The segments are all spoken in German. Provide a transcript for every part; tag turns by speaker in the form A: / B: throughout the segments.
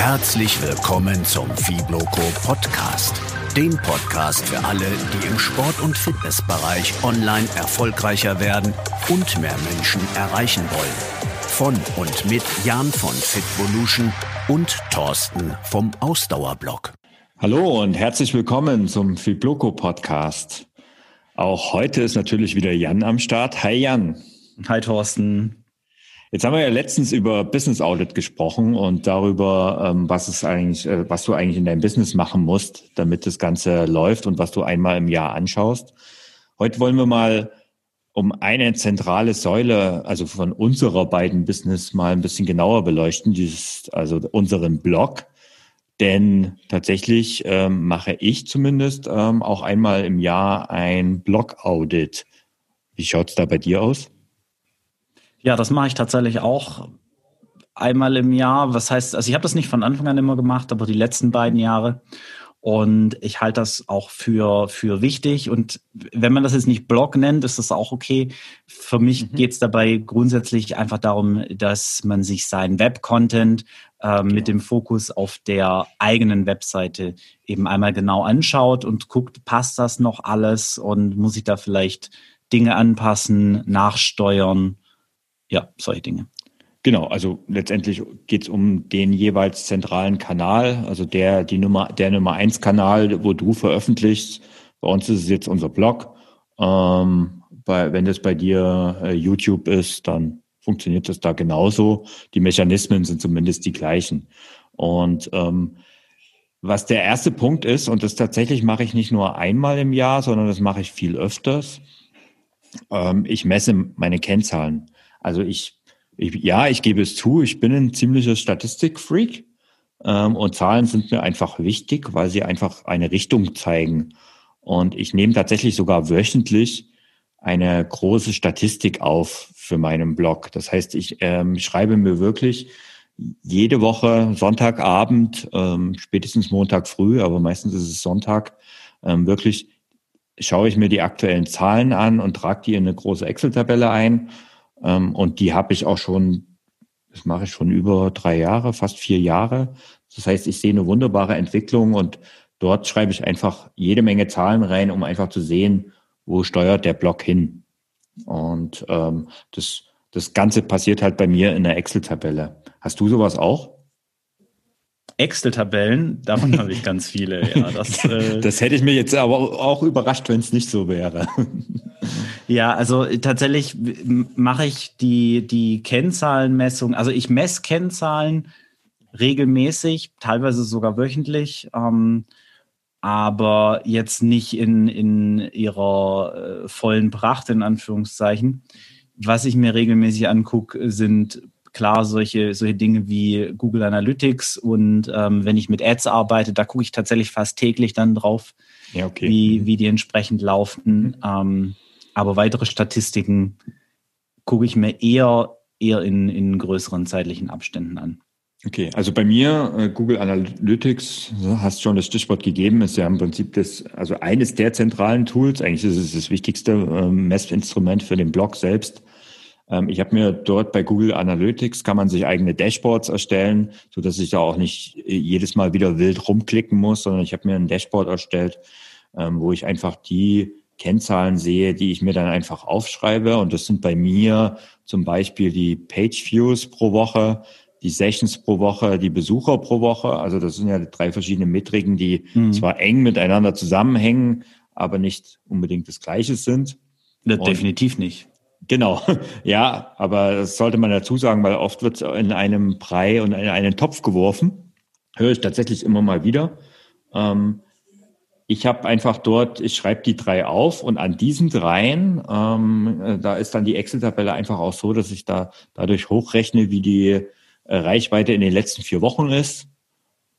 A: Herzlich willkommen zum Fibloco Podcast. Dem Podcast für alle, die im Sport- und Fitnessbereich online erfolgreicher werden und mehr Menschen erreichen wollen. Von und mit Jan von Fitvolution und Thorsten vom Ausdauerblock.
B: Hallo und herzlich willkommen zum Fibloco Podcast. Auch heute ist natürlich wieder Jan am Start. Hi Jan.
C: Hi Thorsten.
B: Jetzt haben wir ja letztens über Business Audit gesprochen und darüber, ähm, was es eigentlich, äh, was du eigentlich in deinem Business machen musst, damit das Ganze läuft und was du einmal im Jahr anschaust. Heute wollen wir mal um eine zentrale Säule, also von unserer beiden Business mal ein bisschen genauer beleuchten, dieses, also unseren Blog. Denn tatsächlich ähm, mache ich zumindest ähm, auch einmal im Jahr ein Blog-Audit. Wie schaut's da bei dir aus?
C: Ja, das mache ich tatsächlich auch einmal im Jahr. Was heißt, also ich habe das nicht von Anfang an immer gemacht, aber die letzten beiden Jahre. Und ich halte das auch für, für wichtig. Und wenn man das jetzt nicht Blog nennt, ist das auch okay. Für mich mhm. geht es dabei grundsätzlich einfach darum, dass man sich seinen Web-Content äh, mit dem Fokus auf der eigenen Webseite eben einmal genau anschaut und guckt, passt das noch alles und muss ich da vielleicht Dinge anpassen, nachsteuern ja, solche Dinge.
B: Genau, also letztendlich geht es um den jeweils zentralen Kanal, also der die Nummer der Nummer eins Kanal, wo du veröffentlichst. Bei uns ist es jetzt unser Blog. Ähm, bei, wenn das bei dir äh, YouTube ist, dann funktioniert das da genauso. Die Mechanismen sind zumindest die gleichen. Und ähm, was der erste Punkt ist, und das tatsächlich mache ich nicht nur einmal im Jahr, sondern das mache ich viel öfters. Ähm, ich messe meine Kennzahlen. Also ich, ich, ja, ich gebe es zu, ich bin ein ziemlicher Statistikfreak ähm, und Zahlen sind mir einfach wichtig, weil sie einfach eine Richtung zeigen. Und ich nehme tatsächlich sogar wöchentlich eine große Statistik auf für meinen Blog. Das heißt, ich ähm, schreibe mir wirklich jede Woche Sonntagabend, ähm, spätestens Montag früh, aber meistens ist es Sonntag, ähm, wirklich schaue ich mir die aktuellen Zahlen an und trage die in eine große Excel-Tabelle ein und die habe ich auch schon, das mache ich schon über drei Jahre, fast vier Jahre. Das heißt, ich sehe eine wunderbare Entwicklung und dort schreibe ich einfach jede Menge Zahlen rein, um einfach zu sehen, wo steuert der Block hin. Und ähm, das, das Ganze passiert halt bei mir in der Excel-Tabelle. Hast du sowas auch?
C: Excel-Tabellen, davon habe ich ganz viele. Ja,
B: das, äh das hätte ich mir jetzt aber auch überrascht, wenn es nicht so wäre.
C: Ja, also tatsächlich mache ich die, die Kennzahlenmessung, also ich messe Kennzahlen regelmäßig, teilweise sogar wöchentlich, ähm, aber jetzt nicht in, in ihrer äh, vollen Pracht, in Anführungszeichen. Was ich mir regelmäßig angucke, sind klar solche, solche Dinge wie Google Analytics und ähm, wenn ich mit Ads arbeite, da gucke ich tatsächlich fast täglich dann drauf, ja, okay. wie, wie die entsprechend laufen. Mhm. Ähm, aber weitere Statistiken gucke ich mir eher, eher in, in größeren zeitlichen Abständen an.
B: Okay, also bei mir, äh, Google Analytics, hast schon das Stichwort gegeben, ist ja im Prinzip das, also eines der zentralen Tools, eigentlich ist es das wichtigste ähm, Messinstrument für den Blog selbst. Ähm, ich habe mir dort bei Google Analytics kann man sich eigene Dashboards erstellen, so dass ich da auch nicht äh, jedes Mal wieder wild rumklicken muss, sondern ich habe mir ein Dashboard erstellt, ähm, wo ich einfach die Kennzahlen sehe, die ich mir dann einfach aufschreibe. Und das sind bei mir zum Beispiel die Page Views pro Woche, die Sessions pro Woche, die Besucher pro Woche. Also das sind ja drei verschiedene Metriken, die mhm. zwar eng miteinander zusammenhängen, aber nicht unbedingt das Gleiche sind.
C: Ja, definitiv nicht.
B: Genau, ja, aber das sollte man dazu sagen, weil oft wird in einem Brei und in einen Topf geworfen. Höre ich tatsächlich immer mal wieder. Ähm, ich habe einfach dort, ich schreibe die drei auf und an diesen dreien, ähm, da ist dann die Excel-Tabelle einfach auch so, dass ich da dadurch hochrechne, wie die äh, Reichweite in den letzten vier Wochen ist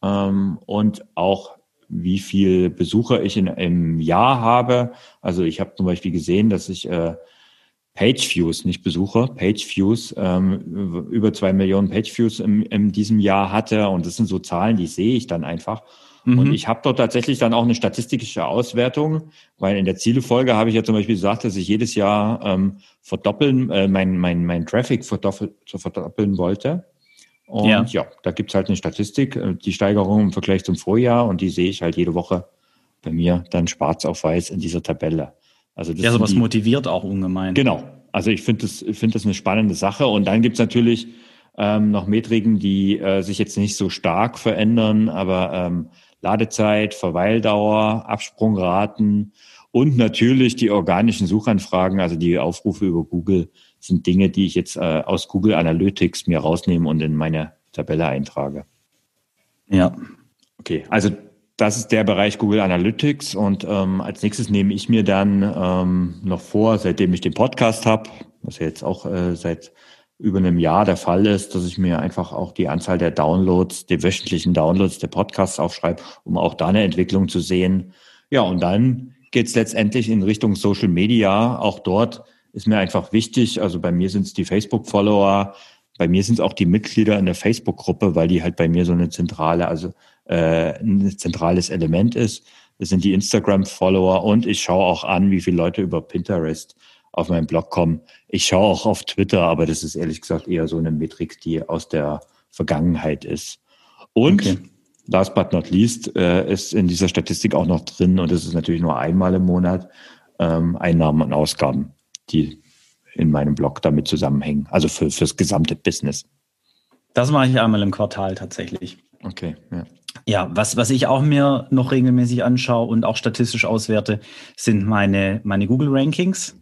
B: ähm, und auch wie viel Besucher ich in, im Jahr habe. Also ich habe zum Beispiel gesehen, dass ich äh, Page Views, nicht Besucher, Page Views, ähm, über zwei Millionen Page Views in, diesem Jahr hatte. Und das sind so Zahlen, die sehe ich dann einfach. Mhm. Und ich habe dort tatsächlich dann auch eine statistische Auswertung, weil in der Zielefolge habe ich ja zum Beispiel gesagt, dass ich jedes Jahr ähm, verdoppeln, äh, mein, mein, mein Traffic verdoppeln, verdoppeln wollte. Und ja, ja da gibt's halt eine Statistik, äh, die Steigerung im Vergleich zum Vorjahr und die sehe ich halt jede Woche bei mir dann schwarz auf weiß in dieser Tabelle.
C: Also das ja, sowas die, motiviert auch ungemein.
B: Genau. Also ich finde das, finde das eine spannende Sache. Und dann gibt's natürlich ähm, noch Metriken, die äh, sich jetzt nicht so stark verändern, aber ähm, Ladezeit, Verweildauer, Absprungraten und natürlich die organischen Suchanfragen, also die Aufrufe über Google, sind Dinge, die ich jetzt äh, aus Google Analytics mir rausnehme und in meine Tabelle eintrage.
C: Ja.
B: Okay, also das ist der Bereich Google Analytics und ähm, als nächstes nehme ich mir dann ähm, noch vor, seitdem ich den Podcast habe, was ja jetzt auch äh, seit über einem Jahr der Fall ist, dass ich mir einfach auch die Anzahl der Downloads, die wöchentlichen Downloads der Podcasts aufschreibe, um auch da eine Entwicklung zu sehen. Ja, und dann geht es letztendlich in Richtung Social Media. Auch dort ist mir einfach wichtig, also bei mir sind es die Facebook-Follower, bei mir sind es auch die Mitglieder in der Facebook-Gruppe, weil die halt bei mir so eine zentrale, also äh, ein zentrales Element ist. Das sind die Instagram-Follower und ich schaue auch an, wie viele Leute über Pinterest auf meinen Blog kommen. Ich schaue auch auf Twitter, aber das ist ehrlich gesagt eher so eine Metrik, die aus der Vergangenheit ist. Und okay. last but not least äh, ist in dieser Statistik auch noch drin, und das ist natürlich nur einmal im Monat, ähm, Einnahmen und Ausgaben, die in meinem Blog damit zusammenhängen. Also für, fürs gesamte Business.
C: Das mache ich einmal im Quartal tatsächlich.
B: Okay, ja.
C: Ja, was, was ich auch mir noch regelmäßig anschaue und auch statistisch auswerte, sind meine, meine Google Rankings.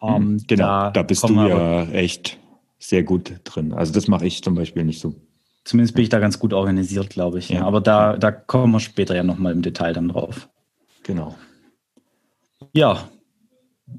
B: Mhm. ähm, genau, da, da bist du ja echt sehr gut drin. Also das mache ich zum Beispiel nicht so.
C: Zumindest bin ich da ganz gut organisiert, glaube ich. Ja. Aber da, da kommen wir später ja nochmal im Detail dann drauf.
B: Genau.
C: Ja,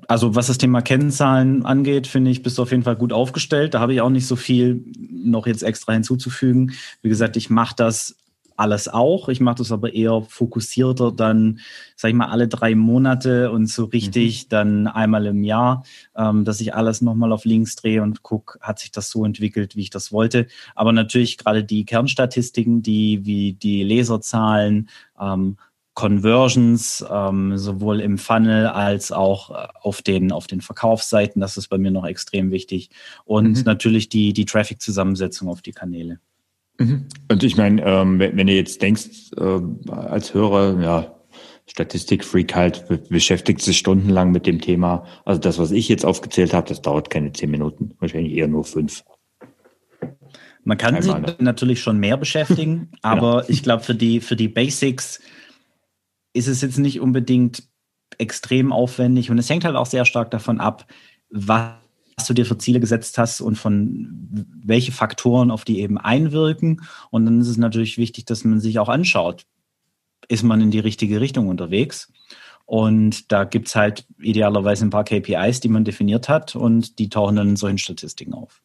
C: also was das Thema Kennzahlen angeht, finde ich, bist du auf jeden Fall gut aufgestellt. Da habe ich auch nicht so viel noch jetzt extra hinzuzufügen. Wie gesagt, ich mache das alles auch. Ich mache das aber eher fokussierter dann, sag ich mal, alle drei Monate und so richtig mhm. dann einmal im Jahr, ähm, dass ich alles nochmal auf links drehe und gucke, hat sich das so entwickelt, wie ich das wollte. Aber natürlich gerade die Kernstatistiken, die wie die Leserzahlen, ähm, Conversions, ähm, sowohl im Funnel als auch äh, auf den, auf den Verkaufsseiten, das ist bei mir noch extrem wichtig. Und mhm. natürlich die, die Traffic-Zusammensetzung auf die Kanäle.
B: Mhm. Und ich meine, ähm, wenn, wenn, du jetzt denkst, äh, als Hörer, ja, Statistikfreak halt beschäftigt sich stundenlang mit dem Thema. Also das, was ich jetzt aufgezählt habe, das dauert keine zehn Minuten, wahrscheinlich eher nur fünf.
C: Man kann Einmal sich natürlich schon mehr beschäftigen, aber genau. ich glaube, für die, für die Basics ist es jetzt nicht unbedingt extrem aufwendig und es hängt halt auch sehr stark davon ab, was du dir für Ziele gesetzt hast und von welche Faktoren auf die eben einwirken. Und dann ist es natürlich wichtig, dass man sich auch anschaut, ist man in die richtige Richtung unterwegs? Und da gibt es halt idealerweise ein paar KPIs, die man definiert hat und die tauchen dann in solchen Statistiken auf.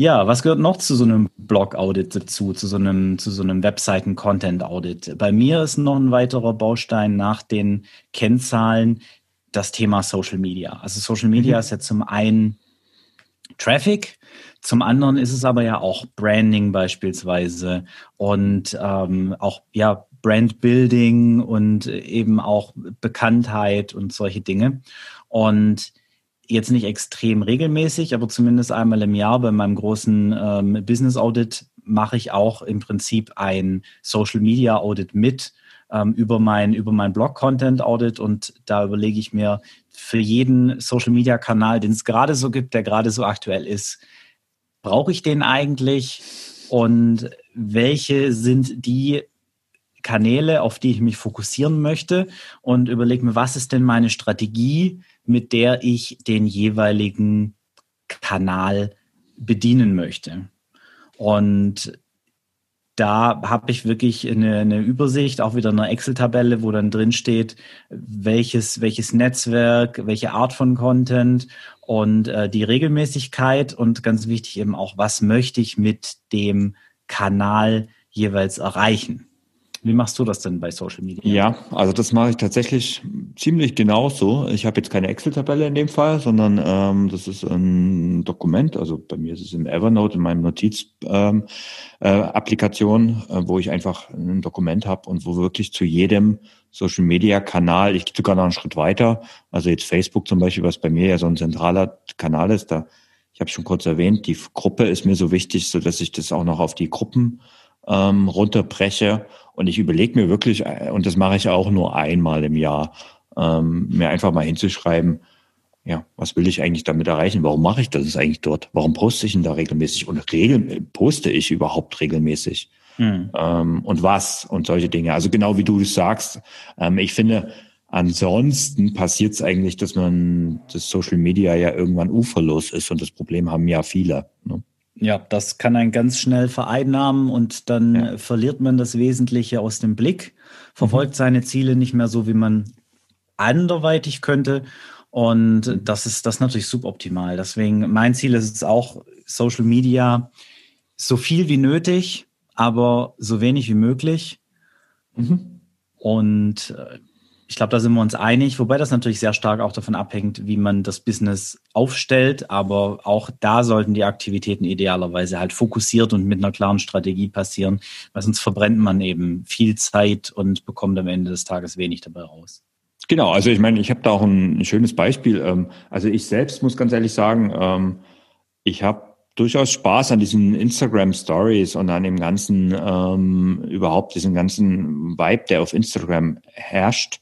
C: Ja, was gehört noch zu so einem Blog-Audit dazu, zu so einem, zu so einem Webseiten-Content-Audit? Bei mir ist noch ein weiterer Baustein nach den Kennzahlen das Thema Social Media. Also Social Media mhm. ist ja zum einen Traffic, zum anderen ist es aber ja auch Branding beispielsweise und ähm, auch ja Brandbuilding und eben auch Bekanntheit und solche Dinge. Und jetzt nicht extrem regelmäßig, aber zumindest einmal im Jahr bei meinem großen ähm, Business Audit mache ich auch im Prinzip ein Social Media Audit mit ähm, über mein, über mein Blog-Content-Audit und da überlege ich mir für jeden Social-Media-Kanal, den es gerade so gibt, der gerade so aktuell ist, brauche ich den eigentlich? Und welche sind die Kanäle, auf die ich mich fokussieren möchte? Und überlege mir, was ist denn meine Strategie, mit der ich den jeweiligen Kanal bedienen möchte. Und da habe ich wirklich eine, eine, Übersicht, auch wieder eine Excel-Tabelle, wo dann drin steht, welches, welches Netzwerk, welche Art von Content und äh, die Regelmäßigkeit und ganz wichtig eben auch, was möchte ich mit dem Kanal jeweils erreichen. Wie machst du das denn bei Social Media?
B: Ja, also das mache ich tatsächlich ziemlich genauso. Ich habe jetzt keine Excel-Tabelle in dem Fall, sondern ähm, das ist ein Dokument. Also bei mir ist es im Evernote, in meinem Notiz-Applikation, ähm, äh, äh, wo ich einfach ein Dokument habe und wo wirklich zu jedem Social-Media-Kanal, ich gehe sogar noch einen Schritt weiter, also jetzt Facebook zum Beispiel, was bei mir ja so ein zentraler Kanal ist, da ich habe schon kurz erwähnt, die Gruppe ist mir so wichtig, so dass ich das auch noch auf die Gruppen ähm, runterbreche. Und ich überlege mir wirklich, äh, und das mache ich auch nur einmal im Jahr, ähm, mir einfach mal hinzuschreiben, ja, was will ich eigentlich damit erreichen? Warum mache ich das eigentlich dort? Warum poste ich denn da regelmäßig? Und regel, poste ich überhaupt regelmäßig? Mhm. Ähm, und was? Und solche Dinge. Also genau wie du es sagst. Ähm, ich finde, Ansonsten passiert es eigentlich, dass man das Social Media ja irgendwann uferlos ist und das Problem haben ja viele. Ne?
C: Ja, das kann einen ganz schnell vereinnahmen und dann ja. verliert man das Wesentliche aus dem Blick, verfolgt mhm. seine Ziele nicht mehr so, wie man anderweitig könnte. Und das ist das ist natürlich suboptimal. Deswegen, mein Ziel ist es auch, Social Media so viel wie nötig, aber so wenig wie möglich. Mhm. Und äh, ich glaube, da sind wir uns einig, wobei das natürlich sehr stark auch davon abhängt, wie man das Business aufstellt. Aber auch da sollten die Aktivitäten idealerweise halt fokussiert und mit einer klaren Strategie passieren, weil sonst verbrennt man eben viel Zeit und bekommt am Ende des Tages wenig dabei raus.
B: Genau, also ich meine, ich habe da auch ein, schönes Beispiel. Ähm, also ich selbst muss ganz ehrlich sagen, ähm, ich habe durchaus Spaß an diesen Instagram Stories und an dem ganzen, ähm, überhaupt diesen ganzen Vibe, der auf Instagram herrscht.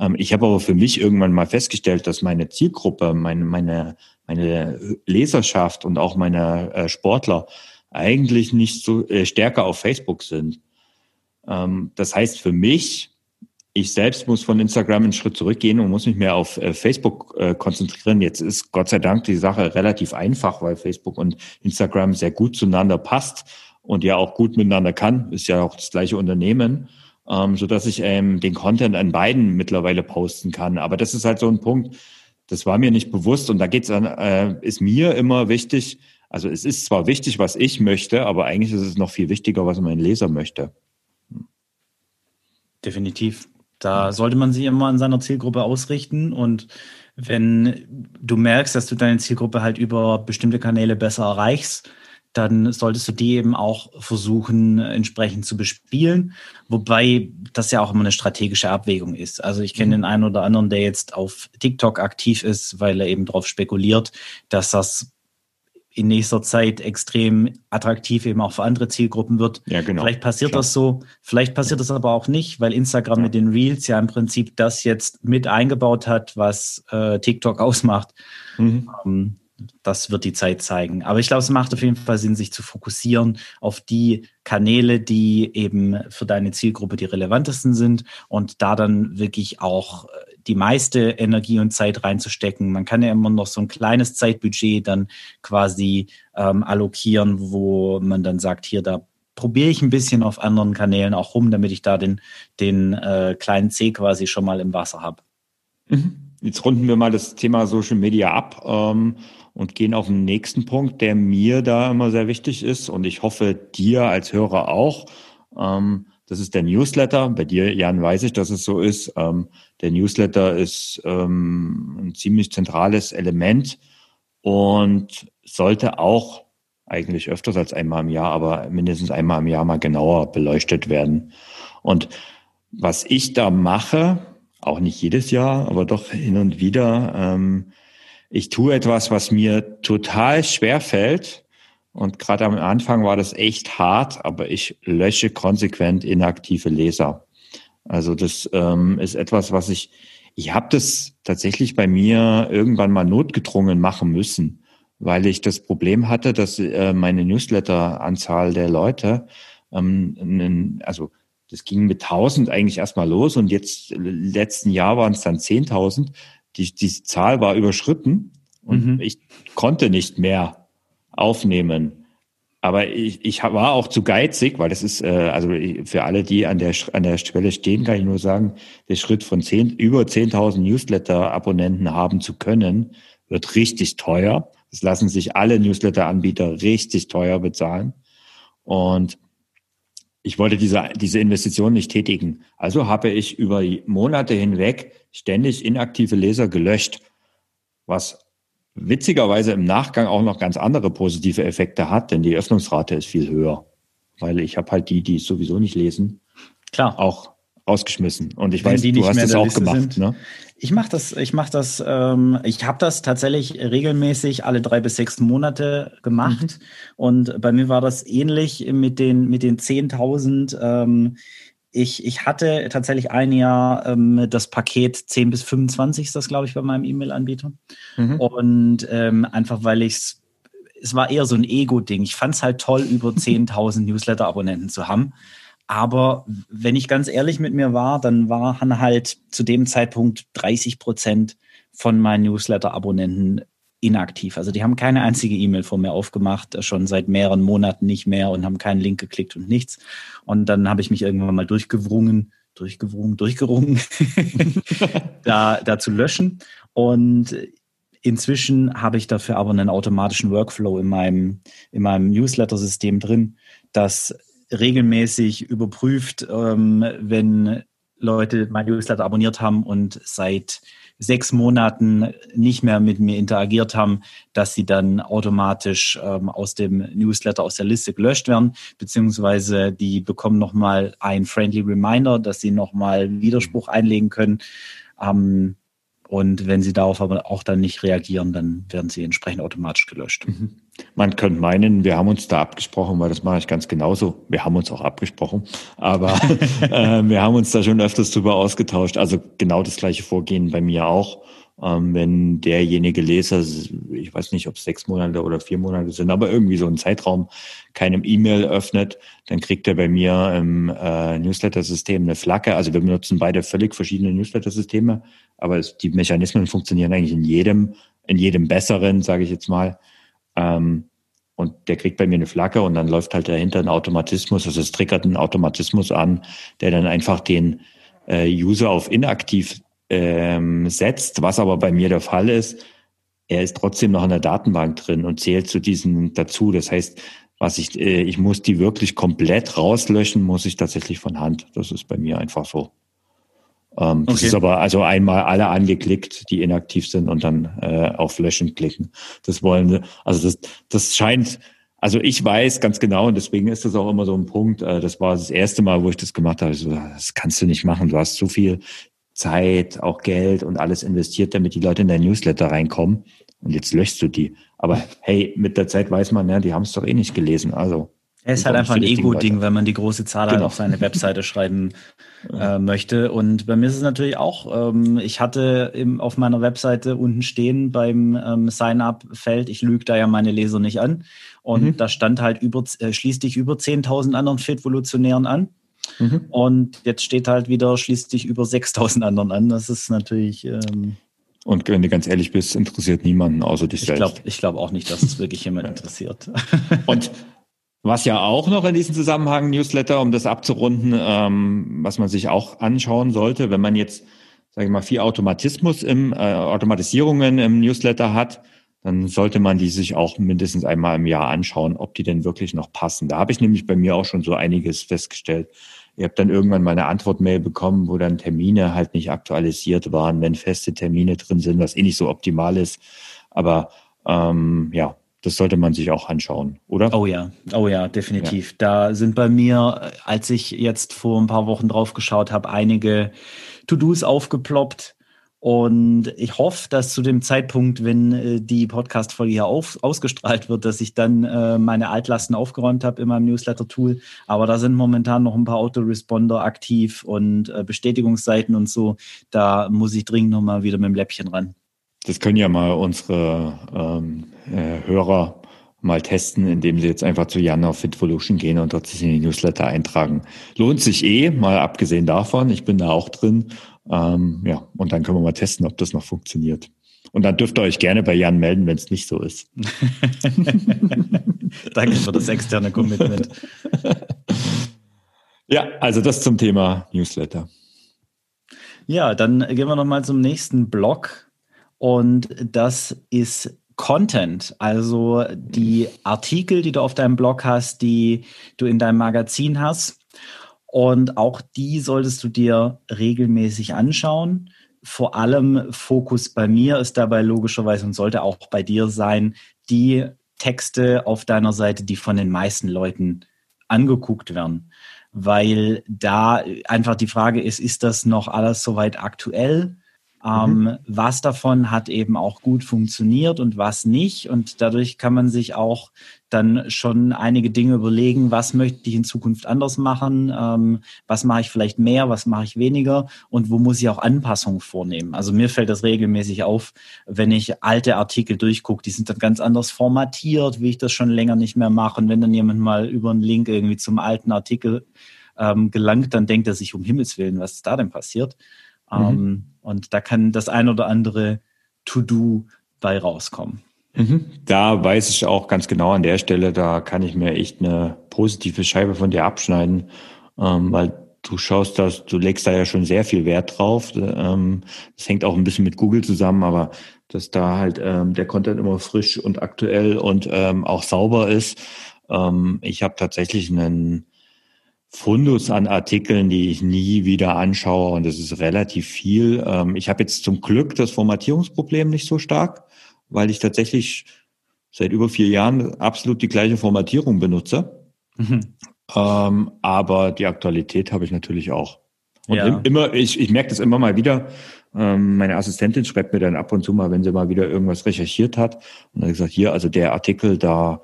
B: Ähm, ich habe aber für mich irgendwann mal festgestellt, dass meine Zielgruppe, meine, meine, meine Leserschaft und auch meine äh, Sportler eigentlich nicht so äh, stärker auf Facebook sind. Ähm, das heißt für mich, ich selbst muss von Instagram einen Schritt zurückgehen und muss mich mehr auf äh, Facebook äh, konzentrieren. Jetzt ist Gott sei Dank die Sache relativ einfach, weil Facebook und Instagram sehr gut zueinander passt und ja auch gut miteinander kann. Ist ja auch das gleiche Unternehmen ähm, so dass ich ähm, den Content an beiden mittlerweile posten kann. Aber das ist halt so ein Punkt, das war mir nicht bewusst und da geht's an, äh, ist mir immer wichtig. Also es ist zwar wichtig, was ich möchte, aber eigentlich ist es noch viel wichtiger, was mein Leser möchte.
C: Definitiv. Da sollte man sich immer an seiner Zielgruppe ausrichten und wenn du merkst, dass du deine Zielgruppe halt über bestimmte Kanäle besser erreichst, dann solltest du die eben auch versuchen, entsprechend zu bespielen. Wobei das ja auch immer eine strategische Abwägung ist. Also ich kenne mhm. den einen oder anderen, der jetzt auf TikTok aktiv ist, weil er eben darauf spekuliert, dass das in nächster Zeit extrem attraktiv eben auch für andere Zielgruppen wird. Ja, genau. Vielleicht passiert Klar. das so, vielleicht passiert das aber auch nicht, weil Instagram ja. mit den Reels ja im Prinzip das jetzt mit eingebaut hat, was äh, TikTok ausmacht. Mhm. Ähm, das wird die Zeit zeigen. Aber ich glaube, es macht auf jeden Fall Sinn, sich zu fokussieren auf die Kanäle, die eben für deine Zielgruppe die relevantesten sind und da dann wirklich auch äh, die meiste Energie und Zeit reinzustecken. Man kann ja immer noch so ein kleines Zeitbudget dann quasi ähm, allokieren, wo man dann sagt, hier, da probiere ich ein bisschen auf anderen Kanälen auch rum, damit ich da den, den äh, kleinen C quasi schon mal im Wasser habe.
B: Mhm. Jetzt runden wir mal das Thema Social Media ab. Ähm und gehen auf den nächsten Punkt, der mir da immer sehr wichtig ist und ich hoffe dir als Hörer auch. Ähm, das ist der Newsletter. Bei dir, Jan, weiß ich, dass es so ist. Ähm, der Newsletter ist ähm, ein ziemlich zentrales Element und sollte auch eigentlich öfters als einmal im Jahr, aber mindestens einmal im Jahr mal genauer beleuchtet werden. Und was ich da mache, auch nicht jedes Jahr, aber doch hin und wieder, ähm, ich tue etwas, was mir total schwer fällt. Und gerade am Anfang war das echt hart, aber ich lösche konsequent inaktive Leser. Also das ähm, ist etwas, was ich, ich habe das tatsächlich bei mir irgendwann mal notgedrungen machen müssen, weil ich das Problem hatte, dass äh, meine Newsletter-Anzahl der Leute, ähm, also das ging mit 1000 eigentlich erstmal los und jetzt letzten Jahr waren es dann 10.000 die, die Zahl war überschritten und mhm. ich konnte nicht mehr aufnehmen. Aber ich, ich war auch zu geizig, weil das ist, äh, also für alle, die an der, an der Schwelle stehen, kann ich nur sagen, der Schritt von zehn, über 10.000 Newsletter-Abonnenten haben zu können, wird richtig teuer. Das lassen sich alle Newsletter-Anbieter richtig teuer bezahlen. Und ich wollte diese, diese Investition nicht tätigen. Also habe ich über Monate hinweg ständig inaktive Leser gelöscht, was witzigerweise im Nachgang auch noch ganz andere positive Effekte hat, denn die Öffnungsrate ist viel höher, weil ich habe halt die, die es sowieso nicht lesen, klar auch rausgeschmissen. Und ich Wenn weiß, du hast es auch Liste gemacht.
C: Ne? Ich mache das, ich mache das, ähm, ich habe das tatsächlich regelmäßig alle drei bis sechs Monate gemacht. Mhm. Und bei mir war das ähnlich mit den mit den 10.000. Ähm, ich, ich hatte tatsächlich ein Jahr ähm, das Paket 10 bis 25 ist das, glaube ich, bei meinem E-Mail-Anbieter. Mhm. Und ähm, einfach, weil ich es, es war eher so ein Ego-Ding. Ich fand es halt toll, über 10.000 Newsletter-Abonnenten zu haben. Aber wenn ich ganz ehrlich mit mir war, dann waren halt zu dem Zeitpunkt 30 Prozent von meinen Newsletter-Abonnenten inaktiv. Also die haben keine einzige E-Mail von mir aufgemacht, schon seit mehreren Monaten nicht mehr und haben keinen Link geklickt und nichts. Und dann habe ich mich irgendwann mal durchgewrungen, durchgewrungen, durchgerungen, da, da zu löschen. Und inzwischen habe ich dafür aber einen automatischen Workflow in meinem, in meinem Newsletter-System drin, dass regelmäßig überprüft, ähm, wenn Leute mein Newsletter abonniert haben und seit sechs Monaten nicht mehr mit mir interagiert haben, dass sie dann automatisch ähm, aus dem Newsletter, aus der Liste gelöscht werden, beziehungsweise die bekommen nochmal ein Friendly Reminder, dass sie nochmal Widerspruch einlegen können. Ähm, und wenn sie darauf aber auch dann nicht reagieren, dann werden sie entsprechend automatisch gelöscht. Mhm.
B: Man könnte meinen, wir haben uns da abgesprochen, weil das mache ich ganz genauso. Wir haben uns auch abgesprochen, aber äh, wir haben uns da schon öfters drüber ausgetauscht. Also genau das gleiche Vorgehen bei mir auch. Ähm, wenn derjenige Leser, ich weiß nicht, ob es sechs Monate oder vier Monate sind, aber irgendwie so einen Zeitraum keinem E-Mail öffnet, dann kriegt er bei mir im äh, Newsletter-System eine Flagge. Also wir benutzen beide völlig verschiedene Newsletter-Systeme, aber es, die Mechanismen funktionieren eigentlich in jedem, in jedem besseren, sage ich jetzt mal. Ähm, und der kriegt bei mir eine Flagge und dann läuft halt dahinter ein Automatismus, also es triggert einen Automatismus an, der dann einfach den äh, User auf inaktiv ähm, setzt, was aber bei mir der Fall ist, er ist trotzdem noch in der Datenbank drin und zählt zu diesen dazu. Das heißt, was ich, äh, ich muss die wirklich komplett rauslöschen, muss ich tatsächlich von Hand. Das ist bei mir einfach so. Ähm, das okay. ist aber also einmal alle angeklickt, die inaktiv sind und dann äh, auf Löschen klicken. Das wollen, also das, das scheint, also ich weiß ganz genau und deswegen ist das auch immer so ein Punkt. Äh, das war das erste Mal, wo ich das gemacht habe. So, das kannst du nicht machen. Du hast so viel Zeit, auch Geld und alles investiert, damit die Leute in dein Newsletter reinkommen. Und jetzt löschst du die. Aber hey, mit der Zeit weiß man, ja, die haben es doch eh nicht gelesen. Also.
C: Es ist halt einfach ein Ego-Ding, wenn man die große Zahl halt genau. halt auf seine Webseite schreiben äh, möchte. Und bei mir ist es natürlich auch, ähm, ich hatte im, auf meiner Webseite unten stehen beim ähm, Sign-up-Feld, ich lüge da ja meine Leser nicht an. Und mhm. da stand halt über, äh, schließ dich über 10.000 anderen Fit-Evolutionären an. Mhm. Und jetzt steht halt wieder, schließt dich über 6000 anderen an. Das ist natürlich. Ähm,
B: und wenn du ganz ehrlich bist, interessiert niemanden außer dich
C: ich selbst. Glaub, ich glaube auch nicht, dass es wirklich jemand interessiert.
B: Und was ja auch noch in diesem Zusammenhang Newsletter, um das abzurunden, ähm, was man sich auch anschauen sollte, wenn man jetzt, sage ich mal, viel Automatismus im äh, Automatisierungen im Newsletter hat, dann sollte man die sich auch mindestens einmal im Jahr anschauen, ob die denn wirklich noch passen. Da habe ich nämlich bei mir auch schon so einiges festgestellt. Ihr habt dann irgendwann mal eine Antwortmail bekommen, wo dann Termine halt nicht aktualisiert waren, wenn feste Termine drin sind, was eh nicht so optimal ist. Aber ähm, ja, das sollte man sich auch anschauen, oder?
C: Oh ja, oh ja, definitiv. Ja. Da sind bei mir, als ich jetzt vor ein paar Wochen drauf geschaut habe, einige To-Dos aufgeploppt, und ich hoffe, dass zu dem Zeitpunkt, wenn äh, die Podcast-Folge hier auf, ausgestrahlt wird, dass ich dann äh, meine Altlasten aufgeräumt habe in meinem Newsletter-Tool. Aber da sind momentan noch ein paar Autoresponder aktiv und äh, Bestätigungsseiten und so. Da muss ich dringend nochmal wieder mit dem Läppchen ran.
B: Das können ja mal unsere ähm, äh, Hörer mal testen, indem sie jetzt einfach zu Jan auf Fitvolution gehen und dort sich in die Newsletter eintragen. Lohnt sich eh, mal abgesehen davon. Ich bin da auch drin ähm, ja, und dann können wir mal testen, ob das noch funktioniert. Und dann dürft ihr euch gerne bei Jan melden, wenn es nicht so ist.
C: Danke für das externe Commitment.
B: ja, also das zum Thema Newsletter.
C: Ja, dann gehen wir nochmal zum nächsten Blog. Und das ist Content, also die Artikel, die du auf deinem Blog hast, die du in deinem Magazin hast. Und auch die solltest du dir regelmäßig anschauen. Vor allem Fokus bei mir ist dabei logischerweise und sollte auch bei dir sein, die Texte auf deiner Seite, die von den meisten Leuten angeguckt werden, weil da einfach die Frage ist, ist das noch alles soweit aktuell? Ähm, mhm. Was davon hat eben auch gut funktioniert und was nicht. Und dadurch kann man sich auch dann schon einige Dinge überlegen, was möchte ich in Zukunft anders machen, ähm, was mache ich vielleicht mehr, was mache ich weniger und wo muss ich auch Anpassungen vornehmen. Also mir fällt das regelmäßig auf, wenn ich alte Artikel durchgucke, die sind dann ganz anders formatiert, wie ich das schon länger nicht mehr mache. Und wenn dann jemand mal über einen Link irgendwie zum alten Artikel ähm, gelangt, dann denkt er sich um Himmels Willen, was ist da denn passiert? Mhm. Und da kann das ein oder andere To-Do bei rauskommen.
B: Mhm. Da weiß ich auch ganz genau an der Stelle, da kann ich mir echt eine positive Scheibe von dir abschneiden, ähm, weil du schaust das, du legst da ja schon sehr viel Wert drauf. Ähm, das hängt auch ein bisschen mit Google zusammen, aber dass da halt ähm, der Content immer frisch und aktuell und auch sauber ist. Ich habe tatsächlich einen Fundus an Artikeln, die ich nie wieder anschaue und das ist relativ viel. Ähm, ich habe jetzt zum Glück das Formatierungsproblem nicht so stark, weil ich tatsächlich seit über vier Jahren absolut die gleiche Formatierung benutze. Mhm. Ähm, aber die Aktualität habe ich natürlich auch. Und ja. immer, ich, ich merke das immer mal wieder. Ähm, meine Assistentin schreibt mir dann ab und zu mal, wenn sie mal wieder irgendwas recherchiert hat und dann gesagt, hier, also der Artikel da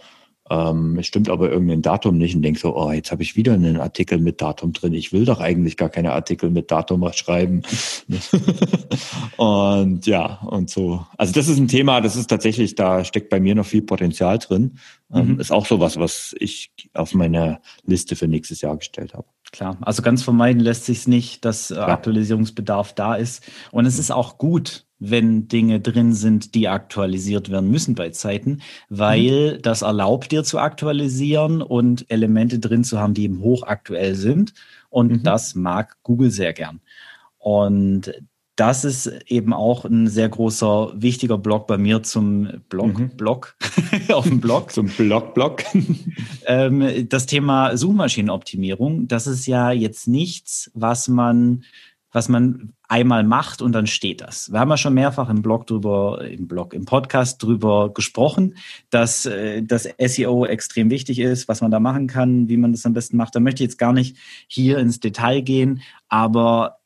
B: ähm, es stimmt aber irgendein Datum nicht und denk so, oh, jetzt habe ich wieder einen Artikel mit Datum drin. Ich will doch eigentlich gar keine Artikel mit Datum schreiben. und ja, und so. Also das ist ein Thema, das ist tatsächlich, da steckt bei mir noch viel Potenzial drin. Ähm, mhm. Ist auch sowas, was ich auf meine Liste für nächstes Jahr gestellt habe.
C: Klar, also ganz vermeiden lässt sich nicht, dass äh, Aktualisierungsbedarf da ist. Und es ist auch gut, wenn Dinge drin sind, die aktualisiert werden müssen bei Zeiten, weil mhm. das erlaubt dir zu aktualisieren und Elemente drin zu haben, die eben hochaktuell sind. Und mhm. das mag Google sehr gern. Und das ist eben auch ein sehr großer, wichtiger Blog bei mir zum Blog, mhm. Blog, auf dem Blog.
B: Zum Blog, Blog.
C: ähm, das Thema Suchmaschinenoptimierung, das ist ja jetzt nichts, was man was man einmal macht und dann steht das. Wir haben ja schon mehrfach im Blog drüber, im Blog, im Podcast drüber gesprochen, dass äh, das SEO extrem wichtig ist, was man da machen kann, wie man das am besten macht. Da möchte ich jetzt gar nicht hier ins Detail gehen, aber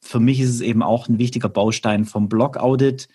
C: für mich ist es eben auch ein wichtiger Baustein vom Blog-Audit,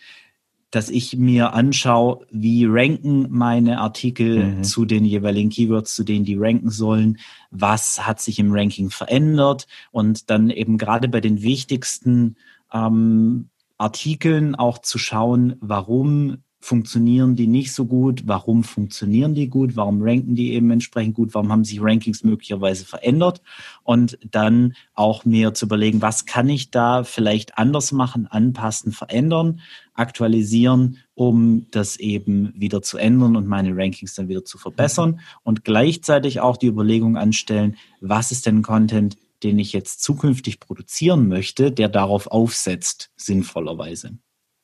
C: dass ich mir anschaue, wie ranken meine Artikel mhm. zu den jeweiligen Keywords, zu denen die ranken sollen, was hat sich im Ranking verändert und dann eben gerade bei den wichtigsten ähm, Artikeln auch zu schauen, warum funktionieren die nicht so gut? Warum funktionieren die gut? Warum ranken die eben entsprechend gut? Warum haben sich Rankings möglicherweise verändert? Und dann auch mir zu überlegen, was kann ich da vielleicht anders machen, anpassen, verändern, aktualisieren, um das eben wieder zu ändern und meine Rankings dann wieder zu verbessern und gleichzeitig auch die Überlegung anstellen, was ist denn Content, den ich jetzt zukünftig produzieren möchte, der darauf aufsetzt, sinnvollerweise.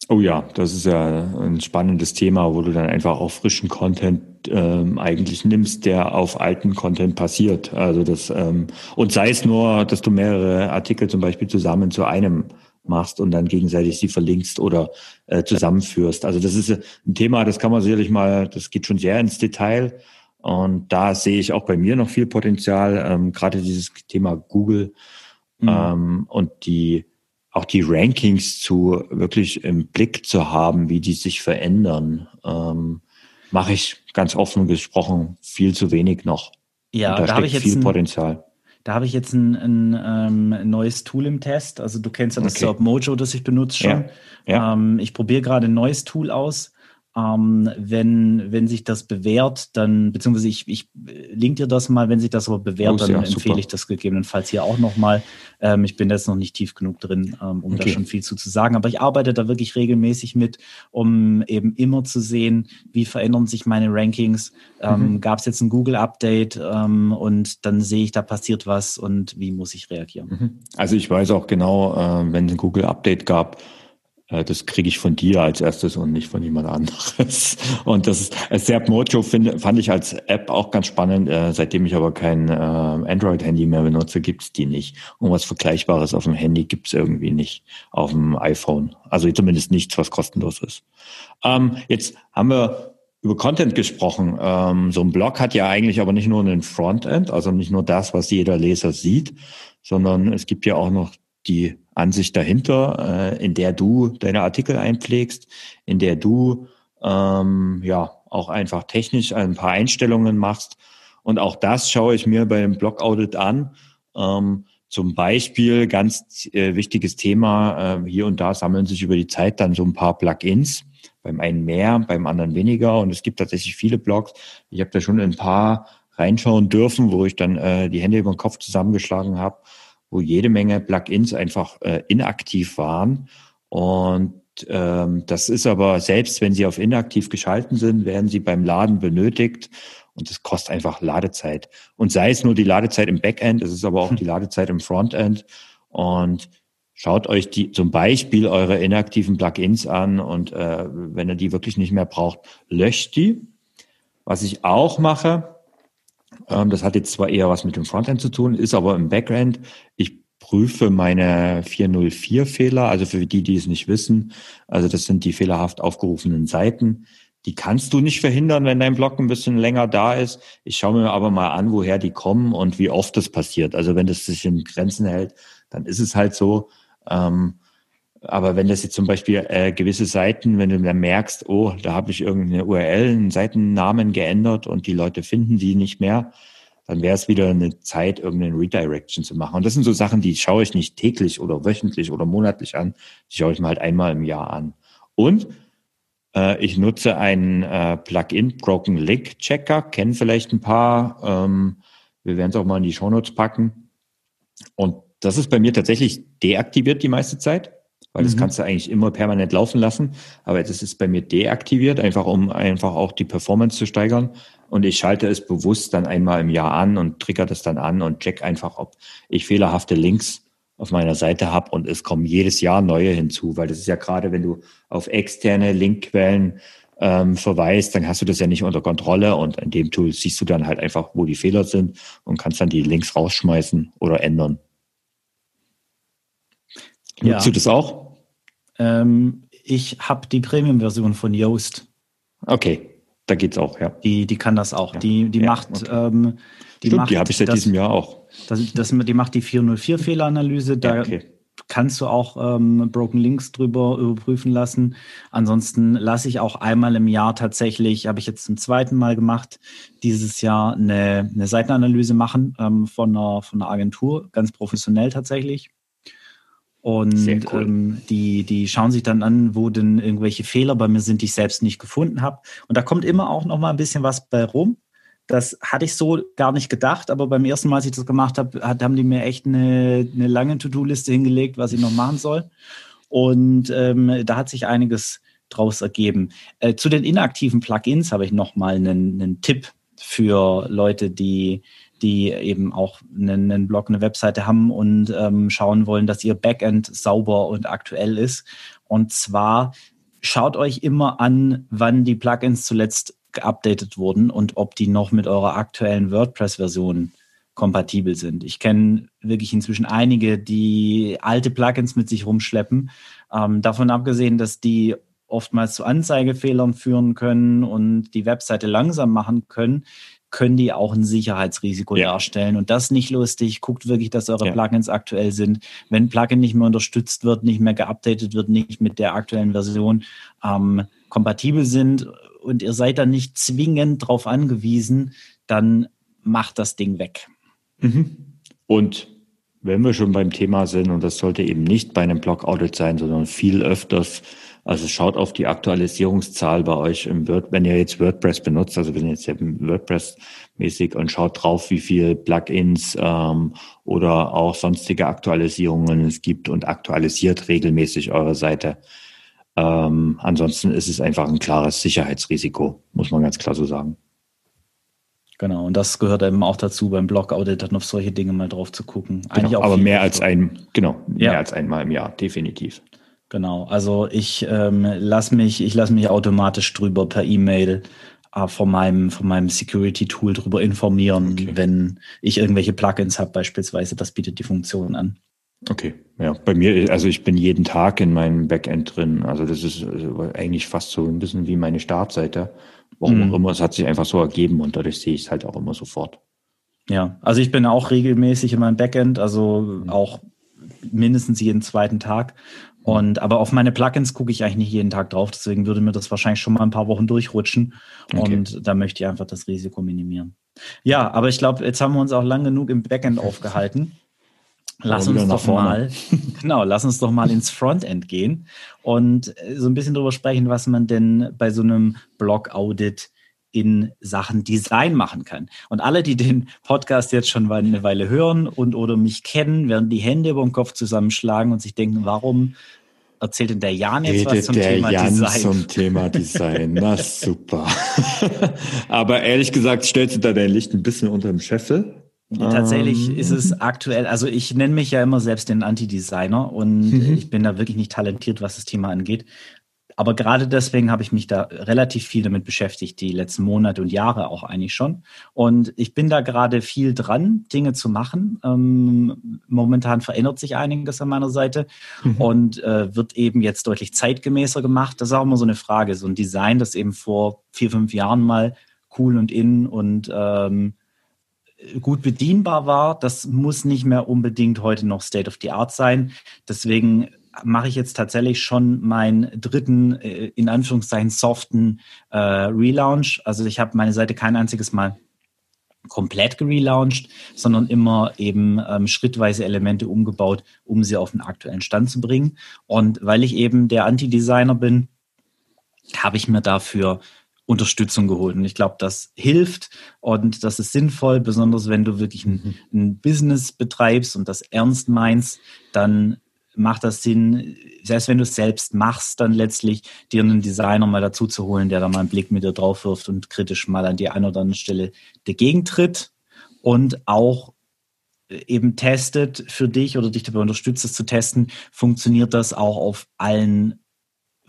B: Oh ja, das ist ja ein spannendes Thema, wo du dann einfach auch frischen Content ähm, eigentlich nimmst, der auf alten Content passiert. Also das ähm, und sei es nur, dass du mehrere Artikel zum Beispiel zusammen zu einem machst und dann gegenseitig sie verlinkst oder äh, zusammenführst. Also das ist ein Thema, das kann man sicherlich mal, das geht schon sehr ins Detail. Und da sehe ich auch bei mir noch viel Potenzial, ähm, gerade dieses Thema Google mhm. ähm, und die auch die Rankings zu wirklich im Blick zu haben, wie die sich verändern, ähm, mache ich ganz offen gesprochen viel zu wenig noch.
C: Ja, Und da, da habe ich jetzt viel ein, Potenzial. Da habe ich jetzt ein, ein ähm, neues Tool im Test. Also du kennst ja das okay. Mojo, das ich benutze schon. Ja, ja. Ähm, ich probiere gerade ein neues Tool aus. Ähm, wenn, wenn sich das bewährt, dann, beziehungsweise ich, ich link dir das mal, wenn sich das aber bewährt, oh, dann empfehle super. ich das gegebenenfalls hier auch nochmal. Ähm, ich bin jetzt noch nicht tief genug drin, ähm, um okay. da schon viel zu, zu sagen, aber ich arbeite da wirklich regelmäßig mit, um eben immer zu sehen, wie verändern sich meine Rankings. Ähm, mhm. Gab es jetzt ein Google-Update ähm, und dann sehe ich, da passiert was und wie muss ich reagieren.
B: Mhm. Also ich weiß auch genau, äh, wenn es ein Google-Update gab, äh, das kriege ich von dir als erstes und nicht von jemand anderes. Und das ist äh, Serp Mojo find, fand ich als App auch ganz spannend. Äh, seitdem ich aber kein Android-Handy mehr benutze, gibt's die nicht. Und was Vergleichbares auf dem Handy gibt's irgendwie nicht auf dem iPhone. Also zumindest nichts, was kostenlos ist. Ähm, jetzt haben wir über Content gesprochen. Ähm, so ein Blog hat ja eigentlich aber nicht nur einen Frontend, also nicht nur das, was jeder Leser sieht, sondern es gibt ja auch noch die Ansicht dahinter, äh, in der du deine Artikel einpflegst, in der du ähm, ja auch einfach technisch ein paar Einstellungen machst. Und auch das schaue ich mir beim Blog Audit an. Ähm, zum Beispiel ganz äh, wichtiges Thema, äh, hier und da sammeln sich über die Zeit dann so ein paar Plugins beim einen mehr, beim anderen weniger. Und es gibt tatsächlich viele Blogs. Ich habe da schon ein paar reinschauen dürfen, wo ich dann äh, die Hände über den Kopf zusammengeschlagen habe, wo jede Menge Plugins einfach äh, inaktiv waren. Und ähm, das ist aber, selbst wenn sie auf inaktiv geschalten sind, werden sie beim Laden benötigt. Und das kostet einfach Ladezeit. Und sei es nur die Ladezeit im Backend, es ist aber auch hm. die Ladezeit im Frontend. Und Schaut euch die zum Beispiel eure inaktiven Plugins an und äh, wenn ihr die wirklich nicht mehr braucht, löscht die. Was ich auch mache, das hat jetzt zwar eher was mit dem Frontend zu tun, ist aber im Backend. Ich prüfe meine 404-Fehler, also für die, die es nicht wissen. Also das sind die fehlerhaft aufgerufenen Seiten. Die kannst du nicht verhindern, wenn dein Blog ein bisschen länger da ist. Ich schaue mir aber mal an, woher die kommen und wie oft das passiert. Also wenn das sich in Grenzen hält, dann ist es halt so. Ähm, aber wenn das jetzt zum Beispiel äh, gewisse Seiten, wenn du dann merkst, oh, da habe ich irgendeine URL, einen Seitennamen geändert und die Leute finden die nicht mehr, dann wäre es wieder eine Zeit, irgendeinen Redirection zu machen. Und das sind so Sachen, die schaue ich nicht täglich oder wöchentlich oder monatlich an, die schaue ich mir halt einmal im Jahr an. Und äh, ich nutze einen äh, Plugin Broken Link Checker, kennen vielleicht ein paar. Ähm, wir werden es auch mal in die Shownotes packen. Und das ist bei mir tatsächlich deaktiviert die meiste Zeit, weil mhm. das kannst du eigentlich immer permanent laufen lassen. Aber das ist bei mir deaktiviert, einfach um einfach auch die Performance zu steigern. Und ich schalte es bewusst dann einmal im Jahr an und trigger das dann an und check einfach, ob ich fehlerhafte Links auf meiner Seite habe und es kommen jedes Jahr neue hinzu, weil das ist ja gerade, wenn du auf externe Linkquellen ähm, verweist, dann hast du das ja nicht unter Kontrolle und in dem Tool siehst du dann halt einfach, wo die Fehler sind und kannst dann die Links rausschmeißen oder ändern. Nutzt ja. du das auch?
C: Ähm, ich habe die Premium-Version von Yoast.
B: Okay, da geht's auch, ja.
C: Die, die kann das auch. Ja. Die, die ja, macht, okay. ähm,
B: die Stimmt, macht. Die habe ich seit das, diesem Jahr auch.
C: Das, das, die macht die 404-Fehleranalyse. Da okay. kannst du auch ähm, Broken Links drüber überprüfen lassen. Ansonsten lasse ich auch einmal im Jahr tatsächlich, habe ich jetzt zum zweiten Mal gemacht, dieses Jahr eine, eine Seitenanalyse machen ähm, von, einer, von einer Agentur, ganz professionell tatsächlich. Und cool. ähm, die, die schauen sich dann an, wo denn irgendwelche Fehler bei mir sind, die ich selbst nicht gefunden habe. Und da kommt immer auch noch mal ein bisschen was bei rum. Das hatte ich so gar nicht gedacht, aber beim ersten Mal, als ich das gemacht habe, hat, haben die mir echt eine, eine lange To-Do-Liste hingelegt, was ich noch machen soll. Und ähm, da hat sich einiges draus ergeben. Äh, zu den inaktiven Plugins habe ich noch mal einen, einen Tipp für Leute, die die eben auch einen, einen Blog, eine Webseite haben und ähm, schauen wollen, dass ihr Backend sauber und aktuell ist. Und zwar schaut euch immer an, wann die Plugins zuletzt geupdatet wurden und ob die noch mit eurer aktuellen WordPress-Version kompatibel sind. Ich kenne wirklich inzwischen einige, die alte Plugins mit sich rumschleppen. Ähm, davon abgesehen, dass die oftmals zu Anzeigefehlern führen können und die Webseite langsam machen können, können die auch ein Sicherheitsrisiko ja. darstellen. Und das nicht lustig. Guckt wirklich, dass eure ja. Plugins aktuell sind. Wenn Plugin nicht mehr unterstützt wird, nicht mehr geupdatet wird, nicht mit der aktuellen Version ähm, kompatibel sind und ihr seid dann nicht zwingend darauf angewiesen, dann macht das Ding weg.
B: Mhm. Und wenn wir schon beim Thema sind, und das sollte eben nicht bei einem Blog-Audit sein, sondern viel öfters also schaut auf die Aktualisierungszahl bei euch im Word, wenn ihr jetzt WordPress benutzt, also wenn ihr jetzt WordPress mäßig und schaut drauf, wie viel Plugins ähm, oder auch sonstige Aktualisierungen es gibt und aktualisiert regelmäßig eure Seite. Ähm, ansonsten ist es einfach ein klares Sicherheitsrisiko, muss man ganz klar so sagen.
C: Genau, und das gehört eben auch dazu, beim Blog-Audit dann auf solche Dinge mal drauf zu gucken.
B: Genau, aber mehr als ein, genau, mehr ja. als einmal im Jahr, definitiv.
C: Genau, also ich ähm, lasse mich, ich lasse mich automatisch drüber per E-Mail äh, von meinem, von meinem Security-Tool drüber informieren, okay. wenn ich irgendwelche Plugins habe, beispielsweise. Das bietet die Funktion an.
B: Okay, ja, bei mir, also ich bin jeden Tag in meinem Backend drin. Also das ist also eigentlich fast so ein bisschen wie meine Startseite. Warum mhm. auch immer, es hat sich einfach so ergeben und dadurch sehe ich es halt auch immer sofort.
C: Ja, also ich bin auch regelmäßig in meinem Backend, also mhm. auch mindestens jeden zweiten Tag. Mhm. Und aber auf meine Plugins gucke ich eigentlich nicht jeden Tag drauf, deswegen würde mir das wahrscheinlich schon mal ein paar Wochen durchrutschen. Okay. Und da möchte ich einfach das Risiko minimieren. Ja, aber ich glaube, jetzt haben wir uns auch lang genug im Backend aufgehalten. Lass uns doch mal, genau, lass uns doch mal ins Frontend gehen und äh, so ein bisschen darüber sprechen, was man denn bei so einem Blog-Audit in Sachen Design machen kann. Und alle, die den Podcast jetzt schon eine Weile hören und oder mich kennen, werden die Hände über den Kopf zusammenschlagen und sich denken, warum erzählt denn der Jan jetzt Redet was zum
B: der
C: Thema
B: Jan
C: Design?
B: zum Thema Design. Na super. Aber ehrlich gesagt, stellst du da dein Licht ein bisschen unter dem Scheffel?
C: Tatsächlich ähm. ist es aktuell, also ich nenne mich ja immer selbst den Anti-Designer und mhm. ich bin da wirklich nicht talentiert, was das Thema angeht. Aber gerade deswegen habe ich mich da relativ viel damit beschäftigt, die letzten Monate und Jahre auch eigentlich schon. Und ich bin da gerade viel dran, Dinge zu machen. Ähm, momentan verändert sich einiges an meiner Seite mhm. und äh, wird eben jetzt deutlich zeitgemäßer gemacht. Das ist auch immer so eine Frage. So ein Design, das eben vor vier, fünf Jahren mal cool und in und ähm, gut bedienbar war, das muss nicht mehr unbedingt heute noch State of the Art sein. Deswegen mache ich jetzt tatsächlich schon meinen dritten, äh, in Anführungszeichen, soften äh, Relaunch. Also ich habe meine Seite kein einziges Mal komplett gelauncht, sondern immer eben ähm, schrittweise Elemente umgebaut, um sie auf den aktuellen Stand zu bringen. Und weil ich eben der Anti-Designer bin, habe ich mir dafür Unterstützung geholt. Und ich glaube, das hilft und das ist sinnvoll, besonders wenn du wirklich ein, mhm. ein Business betreibst und das ernst meinst, dann macht das Sinn, selbst wenn du es selbst machst, dann letztlich dir einen Designer mal dazu zu holen, der da mal einen Blick mit dir drauf wirft und kritisch mal an die eine oder andere Stelle dagegen tritt und auch äh, eben testet für dich oder dich dabei unterstützt, es zu testen, funktioniert das auch auf allen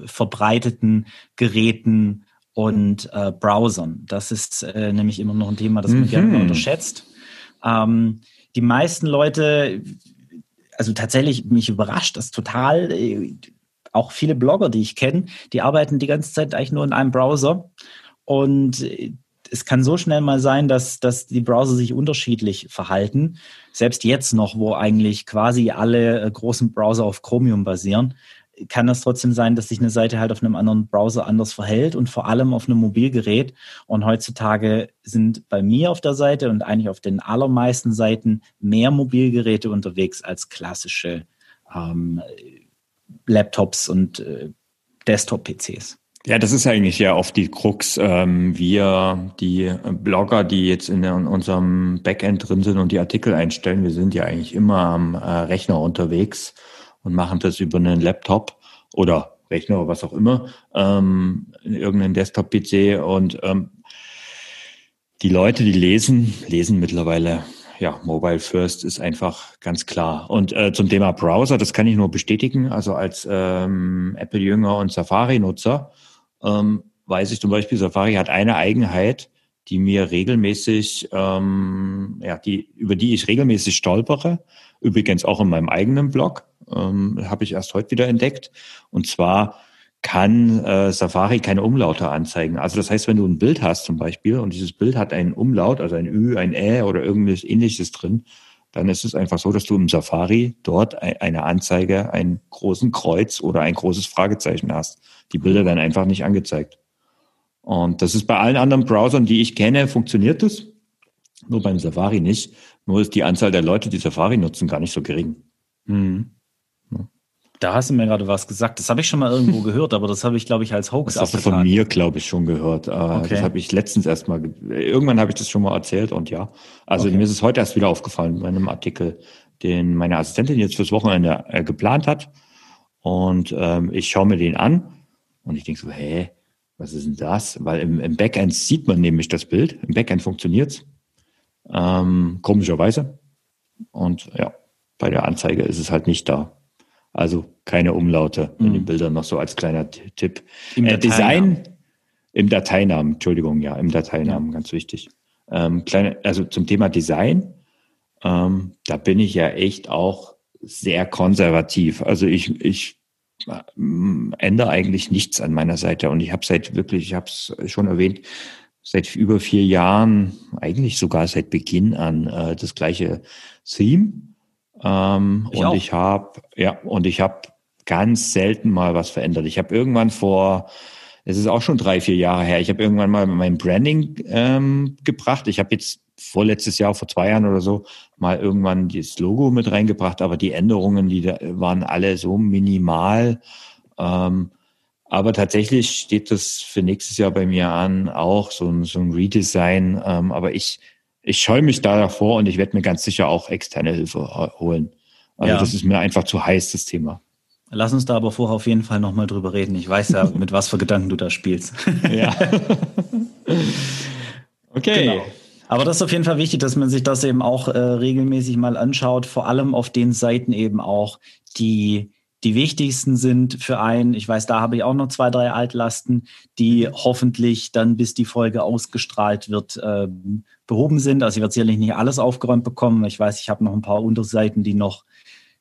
C: verbreiteten Geräten und äh, Browsern. Das ist äh, nämlich immer noch ein Thema, das man mhm. gerne unterschätzt. Ähm, die meisten Leute also tatsächlich mich überrascht das total. Äh, auch viele Blogger, die ich kenne, die arbeiten die ganze Zeit eigentlich nur in einem Browser. Und äh, es kann so schnell mal sein, dass, dass die Browser sich unterschiedlich verhalten. Selbst jetzt noch, wo eigentlich quasi alle äh, großen Browser auf Chromium basieren, kann das trotzdem sein, dass sich eine Seite halt auf einem anderen Browser anders verhält und vor allem auf einem Mobilgerät. Und heutzutage sind bei mir auf der Seite und eigentlich auf den allermeisten Seiten mehr Mobilgeräte unterwegs als klassische ähm, Laptops und äh, Desktop-PCs.
B: Ja, das ist eigentlich ja oft die Krux. Ähm, wir, die Blogger, die jetzt in unserem Backend drin sind und die Artikel einstellen, wir sind ja eigentlich immer am äh, Rechner unterwegs und machen das über einen Laptop oder Rechner oder was auch immer, ähm, irgendeinen Desktop-PC und ähm, die Leute, die lesen, lesen mittlerweile, ja, Mobile First ist einfach ganz klar. Und äh, zum Thema Browser, das kann ich nur bestätigen. Also als ähm, Apple-Jünger und Safari-Nutzer ähm, weiß ich zum Beispiel, Safari hat eine Eigenheit, die mir regelmäßig, ähm, ja, die, über die ich regelmäßig stolpere. Übrigens auch in meinem eigenen Blog ähm, habe ich erst heute wieder entdeckt. Und zwar kann äh, Safari keine Umlaute anzeigen. Also das heißt, wenn du ein Bild hast zum Beispiel und dieses Bild hat einen Umlaut, also ein Ü, ein Ä oder irgendwas ähnliches drin, dann ist es einfach so, dass du im Safari dort eine Anzeige, einen großen Kreuz oder ein großes Fragezeichen hast. Die Bilder werden einfach nicht angezeigt. Und das ist bei allen anderen Browsern, die ich kenne, funktioniert das. Nur beim Safari nicht. Nur ist die Anzahl der Leute, die Safari nutzen, gar nicht so gering. Mhm.
C: Da hast du mir gerade was gesagt. Das habe ich schon mal irgendwo gehört, aber das habe ich, glaube ich, als Hoax
B: Das hast du von mir, glaube ich, schon gehört. Äh, okay. Das habe ich letztens erst mal, irgendwann habe ich das schon mal erzählt und ja. Also okay. mir ist es heute erst wieder aufgefallen bei einem Artikel, den meine Assistentin jetzt fürs Wochenende äh, geplant hat. Und ähm, ich schaue mir den an und ich denke so, hä, was ist denn das? Weil im, im Backend sieht man nämlich das Bild. Im Backend funktioniert's. Ähm, komischerweise. Und ja, bei der Anzeige ist es halt nicht da. Also keine Umlaute in den mhm. Bildern noch so als kleiner Tipp. Im äh, Design im Dateinamen, Entschuldigung, ja, im Dateinamen, ja. ganz wichtig. Ähm, kleine, also zum Thema Design, ähm, da bin ich ja echt auch sehr konservativ. Also ich, ich ändere eigentlich nichts an meiner Seite. Und ich habe seit wirklich, ich habe es schon erwähnt, seit über vier Jahren, eigentlich sogar seit Beginn an, äh, das gleiche Theme. Ähm, ich und auch. ich habe, ja, und ich habe ganz selten mal was verändert. Ich habe irgendwann vor, es ist auch schon drei, vier Jahre her, ich habe irgendwann mal mein Branding ähm, gebracht. Ich habe jetzt vorletztes Jahr, vor zwei Jahren oder so, mal irgendwann das Logo mit reingebracht, aber die Änderungen, die da waren alle so minimal. Ähm, aber tatsächlich steht das für nächstes Jahr bei mir an, auch so ein, so ein Redesign. Ähm, aber ich, ich scheue mich da davor und ich werde mir ganz sicher auch externe Hilfe holen. Also ja. das ist mir einfach zu heiß, das Thema.
C: Lass uns da aber vorher auf jeden Fall nochmal drüber reden. Ich weiß ja, mit was für Gedanken du da spielst.
B: ja. okay. Genau.
C: Aber das ist auf jeden Fall wichtig, dass man sich das eben auch äh, regelmäßig mal anschaut, vor allem auf den Seiten eben auch, die die wichtigsten sind für einen. Ich weiß, da habe ich auch noch zwei, drei Altlasten, die hoffentlich dann, bis die Folge ausgestrahlt wird, äh, behoben sind. Also ich werde sicherlich nicht alles aufgeräumt bekommen. Ich weiß, ich habe noch ein paar Unterseiten, die noch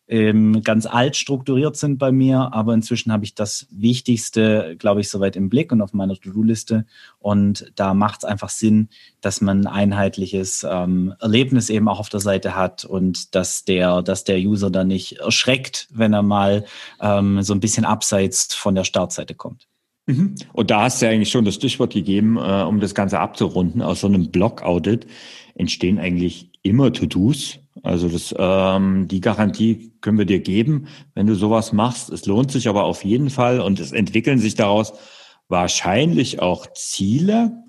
C: ähm, ganz alt strukturiert sind bei mir, aber inzwischen habe ich das Wichtigste, glaube ich, soweit im Blick und auf meiner To-Do-Liste. Und da macht es einfach Sinn, dass man ein einheitliches ähm, Erlebnis eben auch auf der Seite hat und dass der, dass der User dann nicht erschreckt, wenn er mal ähm, so ein bisschen abseits von der Startseite kommt.
B: Mhm. Und da hast du ja eigentlich schon das Stichwort gegeben, äh, um das Ganze abzurunden. Aus so einem Blog-Audit entstehen eigentlich immer To-Dos also das, ähm, die Garantie können wir dir geben, wenn du sowas machst. Es lohnt sich aber auf jeden Fall und es entwickeln sich daraus wahrscheinlich auch Ziele.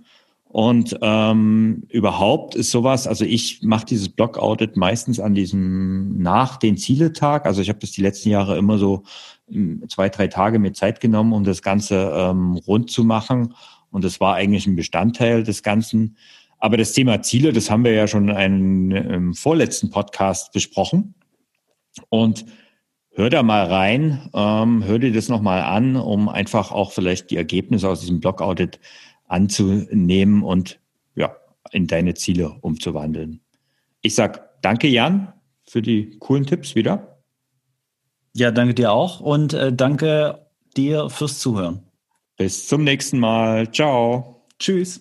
B: Und ähm, überhaupt ist sowas, also ich mache dieses Blog-Audit meistens an diesem nach den Zieletag. Also ich habe das die letzten Jahre immer so hm, zwei, drei Tage mir Zeit genommen, um das Ganze ähm, rund zu machen. Und das war eigentlich ein Bestandteil des Ganzen. Aber das Thema Ziele, das haben wir ja schon in einem im vorletzten Podcast besprochen. Und hör da mal rein, ähm, hör dir das nochmal an, um einfach auch vielleicht die Ergebnisse aus diesem Blog-Audit anzunehmen und ja, in deine Ziele umzuwandeln. Ich sag danke, Jan, für die coolen Tipps wieder.
C: Ja, danke dir auch und äh, danke dir fürs Zuhören.
B: Bis zum nächsten Mal. Ciao.
C: Tschüss.